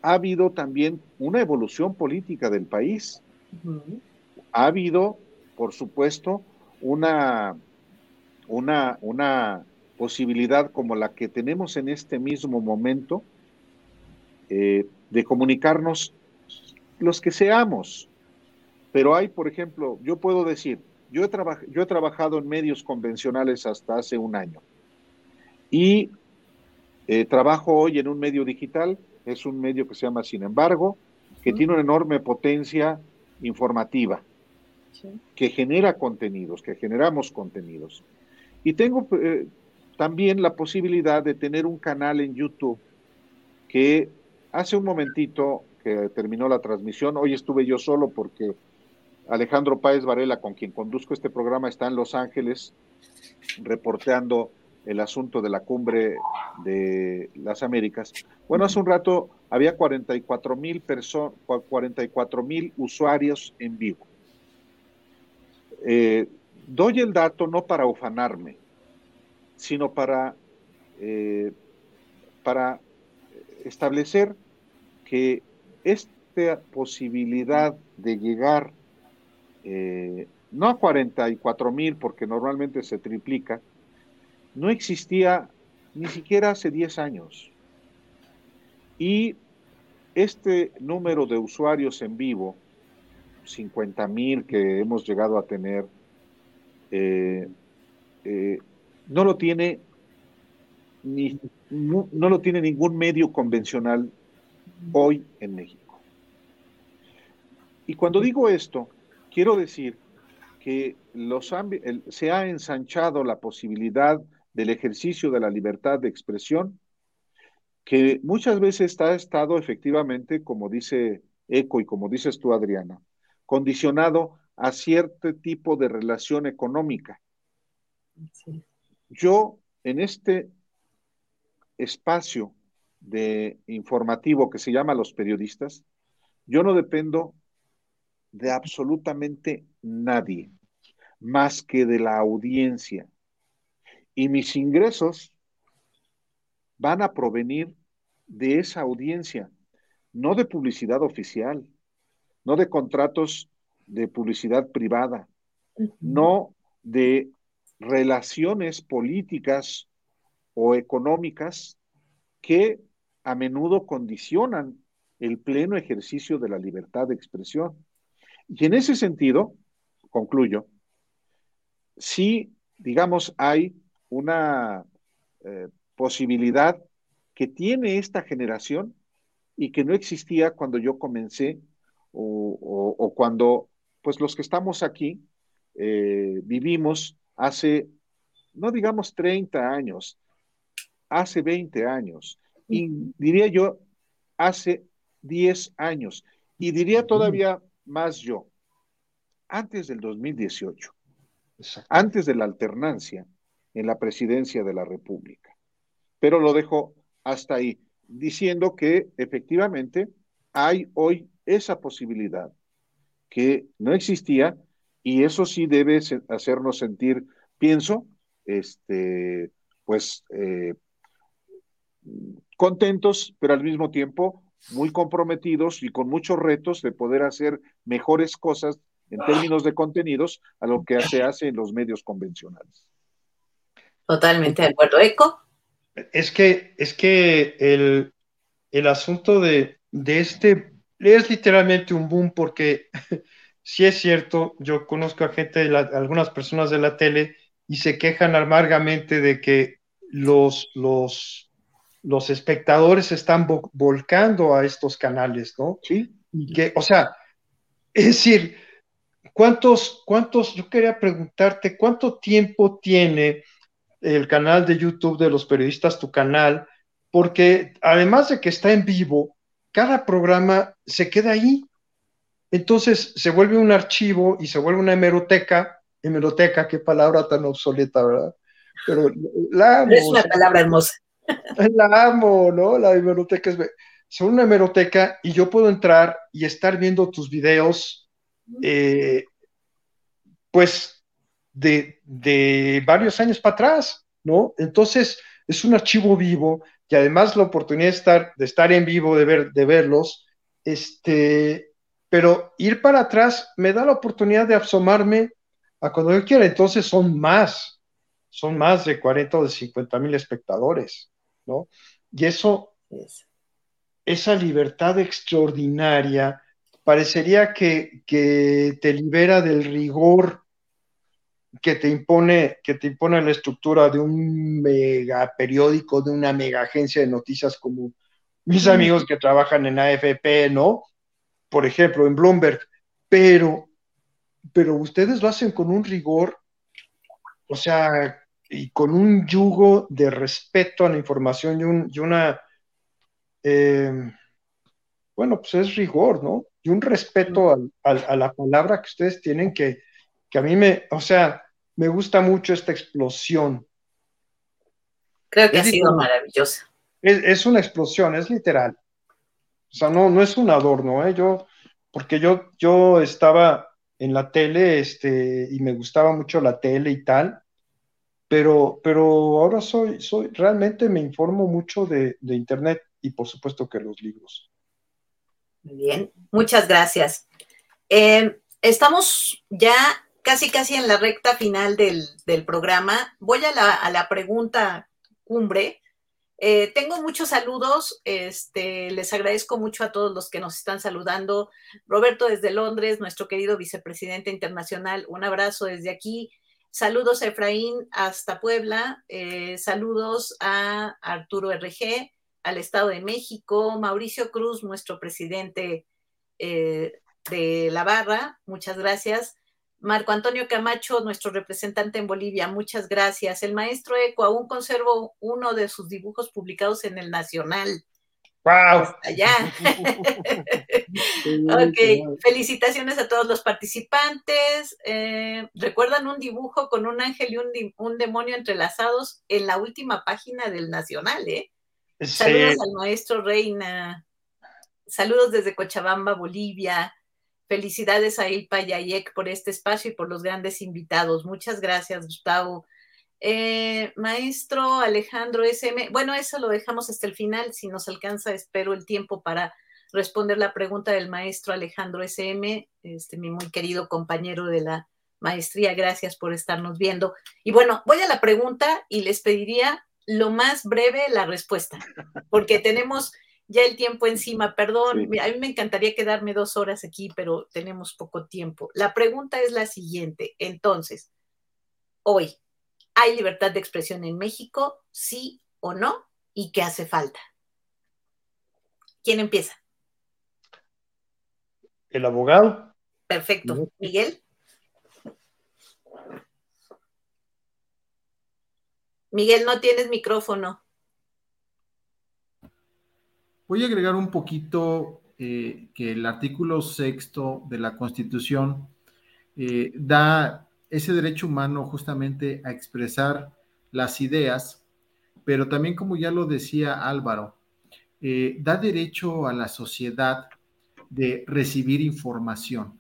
ha habido también una evolución política del país. Ha habido por supuesto, una, una, una posibilidad como la que tenemos en este mismo momento eh, de comunicarnos los que seamos. Pero hay, por ejemplo, yo puedo decir, yo he, yo he trabajado en medios convencionales hasta hace un año. Y eh, trabajo hoy en un medio digital, es un medio que se llama Sin embargo, que tiene una enorme potencia informativa que genera contenidos, que generamos contenidos. Y tengo eh, también la posibilidad de tener un canal en YouTube que hace un momentito que terminó la transmisión, hoy estuve yo solo porque Alejandro Páez Varela, con quien conduzco este programa, está en Los Ángeles reporteando el asunto de la cumbre de las Américas. Bueno, hace un rato había 44 mil 44 mil usuarios en vivo. Eh, doy el dato no para ufanarme, sino para, eh, para establecer que esta posibilidad de llegar eh, no a 44 mil, porque normalmente se triplica, no existía ni siquiera hace 10 años. Y este número de usuarios en vivo 50 mil que hemos llegado a tener, eh, eh, no lo tiene ni, no, lo tiene ningún medio convencional hoy en México. Y cuando digo esto, quiero decir que los se ha ensanchado la posibilidad del ejercicio de la libertad de expresión, que muchas veces ha estado efectivamente, como dice Eco y como dices tú, Adriana, condicionado a cierto tipo de relación económica. Yo en este espacio de informativo que se llama Los Periodistas, yo no dependo de absolutamente nadie más que de la audiencia. Y mis ingresos van a provenir de esa audiencia, no de publicidad oficial, no de contratos de publicidad privada, no de relaciones políticas o económicas que a menudo condicionan el pleno ejercicio de la libertad de expresión. Y en ese sentido, concluyo, sí, digamos, hay una eh, posibilidad que tiene esta generación y que no existía cuando yo comencé o, cuando, pues los que estamos aquí, eh, vivimos hace, no digamos 30 años, hace 20 años, y diría yo, hace 10 años, y diría todavía más yo, antes del 2018, antes de la alternancia en la presidencia de la República. Pero lo dejo hasta ahí, diciendo que efectivamente hay hoy esa posibilidad que no existía y eso sí debe hacernos sentir, pienso, este, pues eh, contentos, pero al mismo tiempo muy comprometidos y con muchos retos de poder hacer mejores cosas en términos de contenidos a lo que se hace en los medios convencionales. Totalmente de acuerdo. Eco. Es que, es que el, el asunto de, de este es literalmente un boom porque si es cierto, yo conozco a gente, de algunas personas de la tele y se quejan amargamente de que los, los, los espectadores están volcando a estos canales, ¿no? Sí. Y que, o sea, es decir, ¿cuántos, cuántos, yo quería preguntarte, cuánto tiempo tiene el canal de YouTube de los periodistas, tu canal? Porque además de que está en vivo, cada programa se queda ahí. Entonces se vuelve un archivo y se vuelve una hemeroteca. Hemeroteca, qué palabra tan obsoleta, ¿verdad? Pero la amo. Es una palabra hermosa. La amo, ¿no? La hemeroteca es. Son una hemeroteca y yo puedo entrar y estar viendo tus videos, eh, pues, de, de varios años para atrás, ¿no? Entonces, es un archivo vivo y además la oportunidad de estar, de estar en vivo, de, ver, de verlos, este, pero ir para atrás me da la oportunidad de asomarme a cuando yo quiera. Entonces son más, son más de 40 o de 50 mil espectadores, ¿no? Y eso, esa libertad extraordinaria, parecería que, que te libera del rigor que te impone, que te impone la estructura de un mega periódico, de una mega agencia de noticias como mis amigos que trabajan en AFP, ¿no? Por ejemplo, en Bloomberg. Pero, pero ustedes lo hacen con un rigor, o sea, y con un yugo de respeto a la información y, una, eh, bueno, pues es rigor, ¿no? Y un respeto a la palabra que ustedes tienen que, que a mí me, o sea, me gusta mucho esta explosión. Creo que ha sido maravillosa. Es, una explosión, es literal. O sea, no, no es un adorno, ¿eh? Yo, porque yo, yo estaba en la tele, este, y me gustaba mucho la tele y tal, pero, pero ahora soy, soy, realmente me informo mucho de, internet y por supuesto que los libros. Muy bien, muchas gracias. Eh, estamos ya casi casi en la recta final del, programa. Voy a la, pregunta cumbre. Eh, tengo muchos saludos, este, les agradezco mucho a todos los que nos están saludando. Roberto desde Londres, nuestro querido vicepresidente internacional, un abrazo desde aquí. Saludos a Efraín hasta Puebla, eh, saludos a Arturo RG, al Estado de México, Mauricio Cruz, nuestro presidente eh, de la barra, muchas gracias. Marco Antonio Camacho, nuestro representante en Bolivia, muchas gracias. El maestro Eco, aún conservo uno de sus dibujos publicados en el Nacional. ¡Wow! Allá. ok, felicitaciones a todos los participantes. Eh, ¿Recuerdan un dibujo con un ángel y un, un, demonio entrelazados en la última página del Nacional, eh? Saludos al maestro Reina. Saludos desde Cochabamba, Bolivia. Felicidades a Ilpa Yayek por este espacio y por los grandes invitados. Muchas gracias, Gustavo. Eh, maestro Alejandro SM, bueno, eso lo dejamos hasta el final, si nos alcanza, espero el tiempo para responder la pregunta del maestro Alejandro SM, este, mi muy querido compañero de la maestría, gracias por estarnos viendo. Y bueno, voy a la pregunta y les pediría lo más breve la respuesta, porque tenemos ya el tiempo encima, perdón, a mí me encantaría quedarme dos horas aquí, pero tenemos poco tiempo. La pregunta es la siguiente, entonces, hoy, ¿hay libertad de expresión en México? ¿Sí o no? ¿Y qué hace falta? ¿Quién empieza? El abogado. Perfecto. Miguel. Miguel, no tienes micrófono. Voy a agregar un poquito eh, que el artículo sexto de la Constitución eh, da ese derecho humano justamente a expresar las ideas, pero también como ya lo decía Álvaro, eh, da derecho a la sociedad de recibir información.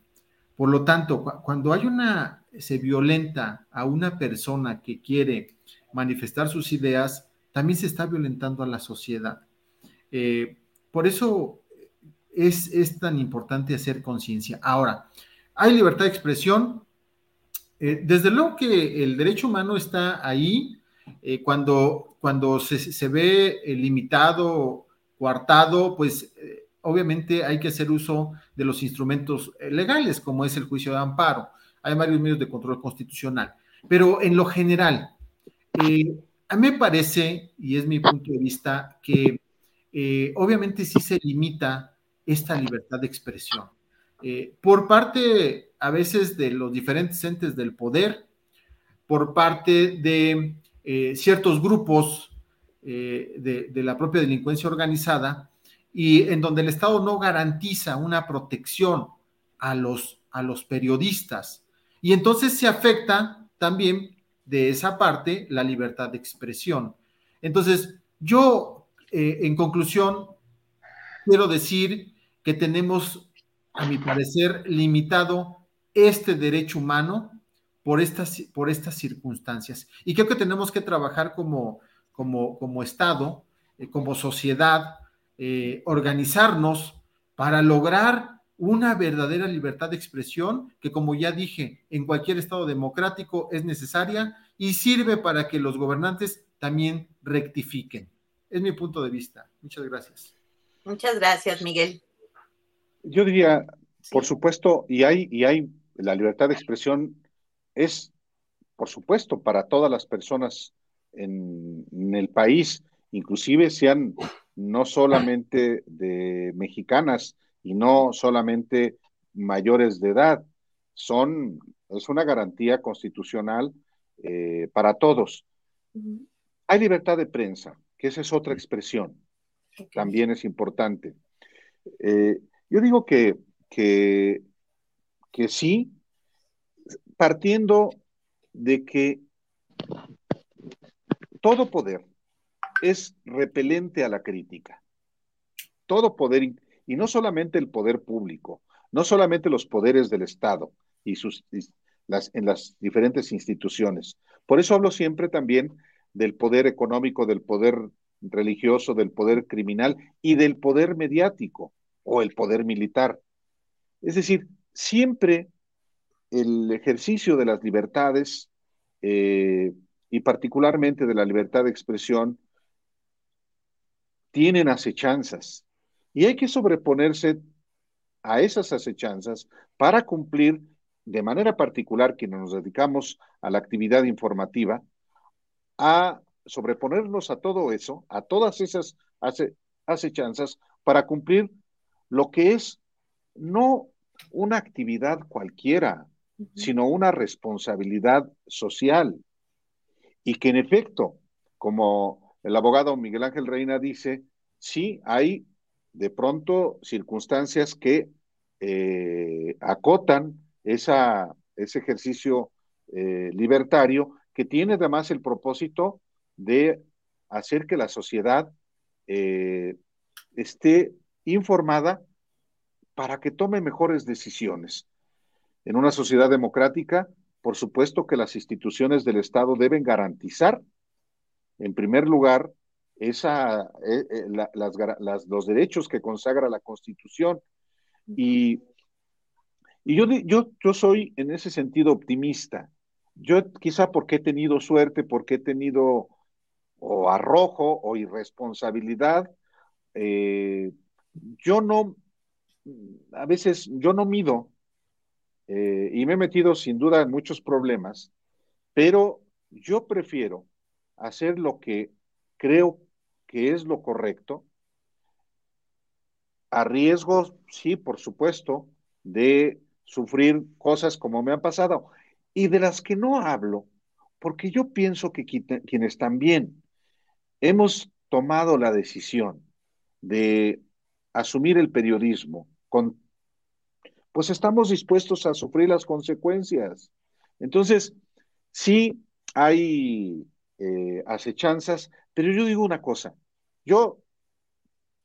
Por lo tanto, cuando hay una, se violenta a una persona que quiere manifestar sus ideas, también se está violentando a la sociedad. Eh, por eso es, es, tan importante hacer conciencia. Ahora, hay libertad de expresión. Eh, desde luego que el derecho humano está ahí eh, cuando, cuando se, ve limitado, coartado, pues obviamente hay que hacer uso de los instrumentos legales, como es el juicio de amparo. Hay varios medios de control constitucional. Pero en lo general, eh, a mí me parece, y es mi punto de vista, que eh, obviamente sí se limita esta libertad de expresión. Eh, por parte a veces de los diferentes entes del poder, por parte de ciertos grupos de, de, la propia delincuencia organizada, y en donde el Estado no garantiza una protección a los, a los periodistas. Y entonces se afecta también de esa parte la libertad de expresión. Entonces, yo, eh, en conclusión, quiero decir que tenemos, a mi parecer, limitado este derecho humano por estas, por estas circunstancias. Y creo que tenemos que trabajar como, como, como Estado, eh, como sociedad, eh, organizarnos para lograr una verdadera libertad de expresión que, como ya dije, en cualquier Estado democrático es necesaria y sirve para que los gobernantes también rectifiquen. Es mi punto de vista. Muchas gracias. Muchas gracias, Miguel. Yo diría, por supuesto, y hay, y hay la libertad de expresión es, por supuesto, para todas las personas en, en el país, inclusive sean no solamente de mexicanas, y no solamente mayores de edad. Son, es una garantía constitucional eh, para todos. Hay libertad de prensa, que esa es otra expresión, también es importante. Eh, yo digo que, que, que sí, partiendo de que todo poder es repelente a la crítica. Todo poder, y no solamente el poder público, no solamente los poderes del Estado y sus las, en las diferentes instituciones. Por eso hablo siempre también del poder económico, del poder religioso, del poder criminal y del poder mediático o el poder militar. Es decir, siempre el ejercicio de las libertades eh, y particularmente de la libertad de expresión tienen acechanzas, y hay que sobreponerse a esas acechanzas para cumplir de manera particular quienes nos dedicamos a la actividad informativa, a sobreponernos a todo eso, a todas esas acechanzas, para cumplir lo que es no una actividad cualquiera, sino una responsabilidad social. Y que en efecto, como el abogado Miguel Ángel Reina dice, sí hay de pronto circunstancias que eh, acotan esa, ese ejercicio eh, libertario que tiene además el propósito de hacer que la sociedad eh, esté informada para que tome mejores decisiones. En una sociedad democrática, por supuesto que las instituciones del Estado deben garantizar, en primer lugar, esa, eh, eh, las, los derechos que consagra la Constitución. Y, y yo, yo, yo soy en ese sentido optimista. Yo quizá porque he tenido suerte, porque he tenido o arrojo o irresponsabilidad, eh, yo no, a veces yo no mido y me he metido sin duda en muchos problemas, pero yo prefiero hacer lo que creo que es lo correcto, a riesgo, sí, por supuesto, de sufrir cosas como me han pasado, y de las que no hablo, porque yo pienso que quienes también hemos tomado la decisión de asumir el periodismo pues estamos dispuestos a sufrir las consecuencias. Entonces, sí hay eh, acechanzas, pero yo digo una cosa, yo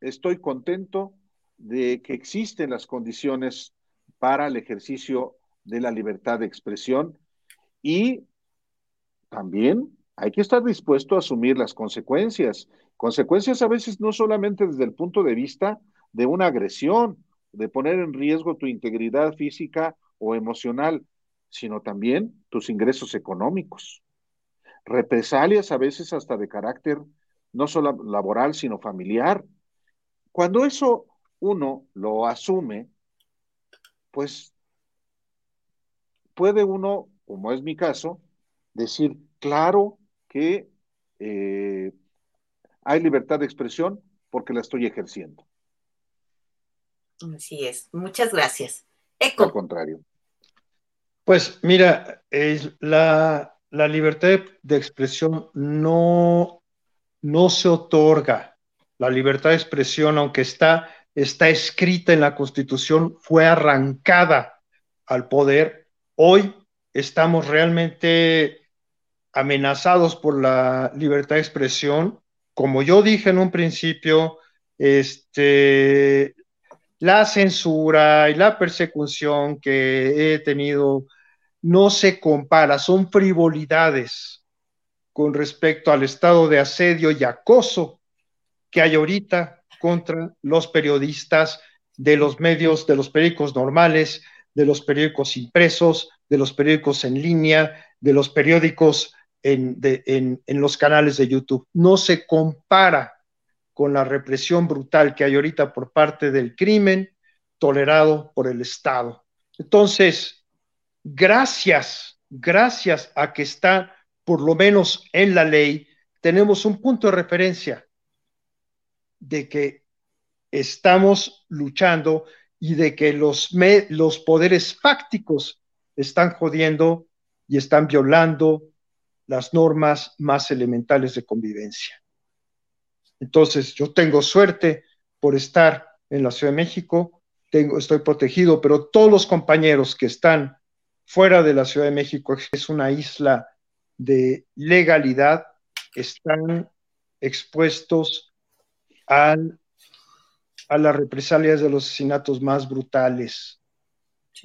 estoy contento de que existen las condiciones para el ejercicio de la libertad de expresión y también hay que estar dispuesto a asumir las consecuencias. Consecuencias a veces no solamente desde el punto de vista de una agresión, de poner en riesgo tu integridad física o emocional, sino también tus ingresos económicos. Represalias a veces hasta de carácter no solo laboral, sino familiar. Cuando eso uno lo asume, pues puede uno, como es mi caso, decir, claro que eh, hay libertad de expresión porque la estoy ejerciendo. Así es. Muchas gracias. Eco. Al contrario. Pues mira, la, la libertad de expresión no, no se otorga. La libertad de expresión, aunque está, está escrita en la Constitución, fue arrancada al poder. Hoy estamos realmente amenazados por la libertad de expresión. Como yo dije en un principio, este, la censura y la persecución que he tenido no se compara, son frivolidades con respecto al estado de asedio y acoso que hay ahorita contra los periodistas de los medios, de los periódicos normales, de los periódicos impresos, de los periódicos en línea, de los periódicos en, en los canales de YouTube. No se compara con la represión brutal que hay ahorita por parte del crimen tolerado por el Estado. Entonces, gracias, gracias a que está por lo menos en la ley, tenemos un punto de referencia de que estamos luchando y de que los, los poderes fácticos están jodiendo y están violando las normas más elementales de convivencia. Entonces, yo tengo suerte por estar en la Ciudad de México, tengo, estoy protegido, pero todos los compañeros que están fuera de la Ciudad de México, es una isla de legalidad, están expuestos a las represalias de los asesinatos más brutales.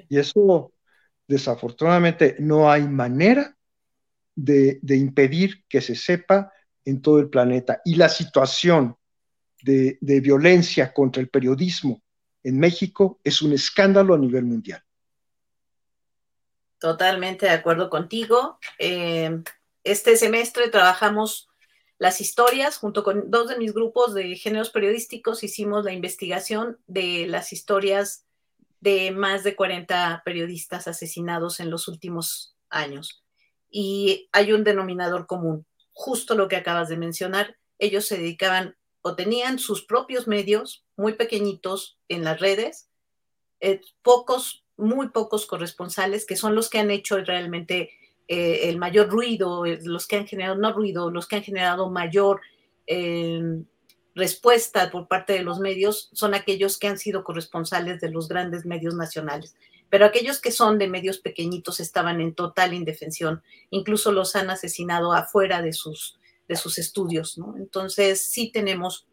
Y eso, desafortunadamente, no hay manera de impedir que se sepa en todo el planeta. Y la situación de, violencia contra el periodismo en México es un escándalo a nivel mundial. Totalmente de acuerdo contigo. Eh, este semestre trabajamos las historias junto con dos de mis grupos de géneros periodísticos. Hicimos la investigación de las historias de más de 40 periodistas asesinados en los últimos años. Y hay un denominador común justo lo que acabas de mencionar, ellos se dedicaban o tenían sus propios medios muy pequeñitos en las redes, eh, pocos, muy pocos corresponsales que son los que han hecho realmente eh, el mayor ruido, eh, los que han generado, no ruido, los que han generado mayor respuesta por parte de los medios son aquellos que han sido corresponsales de los grandes medios nacionales. Pero aquellos que son de medios pequeñitos estaban en total indefensión, incluso los han asesinado afuera de sus, de sus estudios. ¿no? Entonces, sí tenemos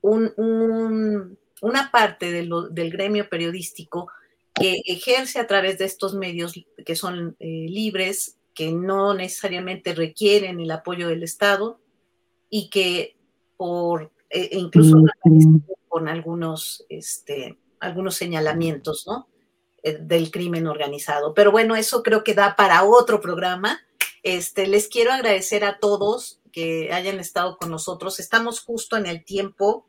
un, una parte del gremio periodístico que ejerce a través de estos medios que son eh, libres, que no necesariamente requieren el apoyo del Estado y que por e, e incluso con algunos, este, algunos señalamientos, ¿no? Eh, del crimen organizado. Pero bueno, eso creo que da para otro programa. Este, les quiero agradecer a todos que hayan estado con nosotros. Estamos justo en el tiempo,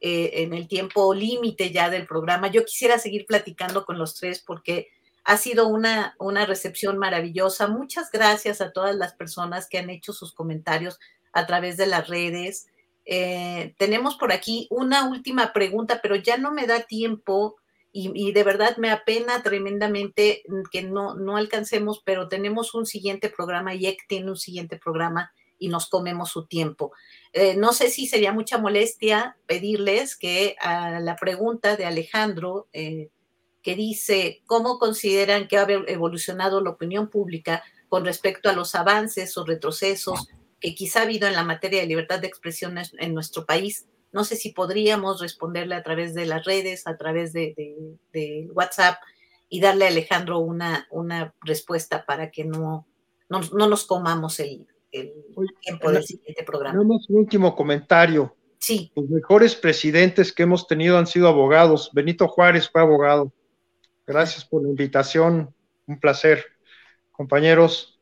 eh, en el tiempo límite ya del programa. Yo quisiera seguir platicando con los tres porque ha sido una, una recepción maravillosa. Muchas gracias a todas las personas que han hecho sus comentarios a través de las redes. Eh, tenemos por aquí una última pregunta, pero ya no me da tiempo y, de verdad me apena tremendamente que no, no alcancemos, pero tenemos un siguiente programa, y EC tiene un siguiente programa y nos comemos su tiempo. Eh, no sé si sería mucha molestia pedirles que a la pregunta de Alejandro, eh, que dice, ¿cómo consideran que ha evolucionado la opinión pública con respecto a los avances o retrocesos que quizá ha habido en la materia de libertad de expresión en nuestro país. No sé si podríamos responderle a través de las redes, a través de, WhatsApp y darle a Alejandro una, una respuesta para que no, no, nos comamos el, tiempo del siguiente programa. Tenemos un último comentario. Sí. Los mejores presidentes que hemos tenido han sido abogados. Benito Juárez fue abogado. Gracias por la invitación. Un placer. Compañeros,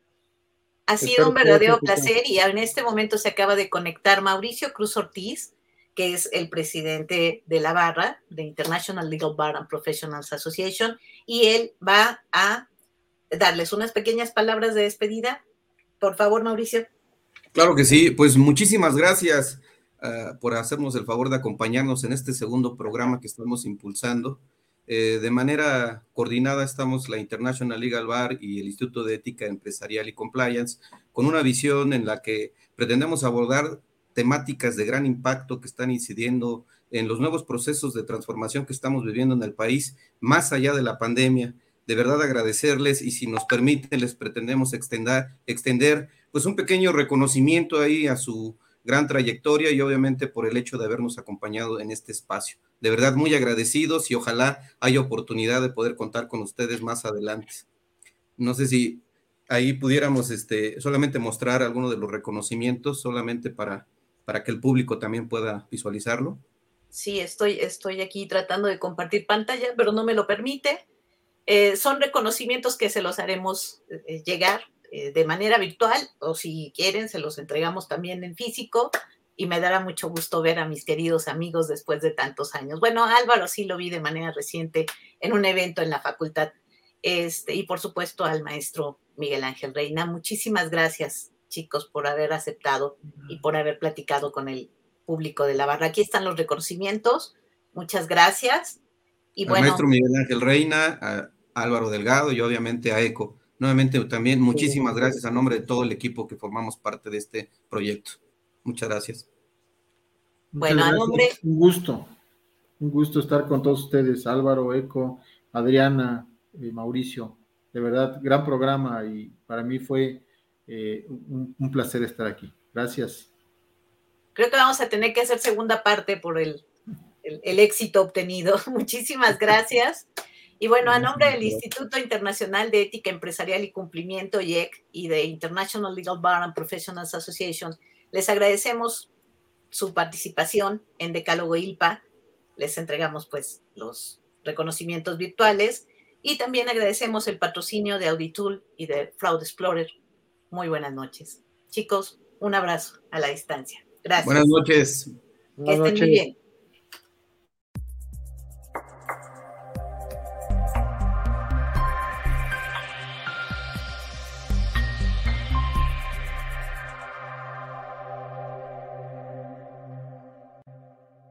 ha sido un verdadero placer y en este momento se acaba de conectar Mauricio Cruz Ortiz, que es el presidente de la barra, de International Legal Bar and Professionals Association, y él va a darles unas pequeñas palabras de despedida. Por favor, Mauricio. Claro que sí, pues muchísimas gracias ah, por hacernos el favor de acompañarnos en este segundo programa que estamos impulsando. Eh, de manera coordinada estamos la International Legal Bar y el Instituto de Ética Empresarial y Compliance con una visión en la que pretendemos abordar temáticas de gran impacto que están incidiendo en los nuevos procesos de transformación que estamos viviendo en el país, más allá de la pandemia. De verdad agradecerles y si nos permiten les pretendemos extender, extender pues un pequeño reconocimiento ahí a su gran trayectoria y obviamente por el hecho de habernos acompañado en este espacio de verdad muy agradecidos y ojalá haya oportunidad de poder contar con ustedes más adelante. No sé si ahí pudiéramos este, solamente mostrar algunos de los reconocimientos, solamente para, para que el público también pueda visualizarlo. Sí, estoy, estoy aquí tratando de compartir pantalla, pero no me lo permite. Eh, son reconocimientos que se los haremos eh, llegar eh, de manera virtual o si quieren se los entregamos también en físico y me dará mucho gusto ver a mis queridos amigos después de tantos años. Bueno, Álvaro sí lo vi de manera reciente en un evento en la facultad. Este, y por supuesto al maestro Miguel Ángel Reina. Muchísimas gracias, chicos, por haber aceptado y por haber platicado con el público de la barra. Aquí están los reconocimientos. Muchas gracias. Y al maestro Miguel Ángel Reina, a Álvaro Delgado y obviamente a ECO. Nuevamente también muchísimas gracias a nombre de todo el equipo que formamos parte de este proyecto. Muchas gracias. bueno, a nombre. Un gusto, un gusto estar con todos ustedes, Álvaro, Eco, Adriana, eh, Mauricio. De verdad, gran programa y para mí fue eh, un, placer estar aquí. Gracias. Creo que vamos a tener que hacer segunda parte por el, el éxito obtenido. Muchísimas gracias. Y bueno, a nombre del Instituto Internacional de Ética Empresarial y Cumplimiento, IEC, y de International Legal Bar and Professionals Association, les agradecemos su participación en Decálogo ILPA. Les entregamos pues los reconocimientos virtuales y también agradecemos el patrocinio de Auditool y de Fraud Explorer. Muy buenas noches. Chicos, un abrazo a la distancia. Gracias. Buenas noches. Que estén muy bien.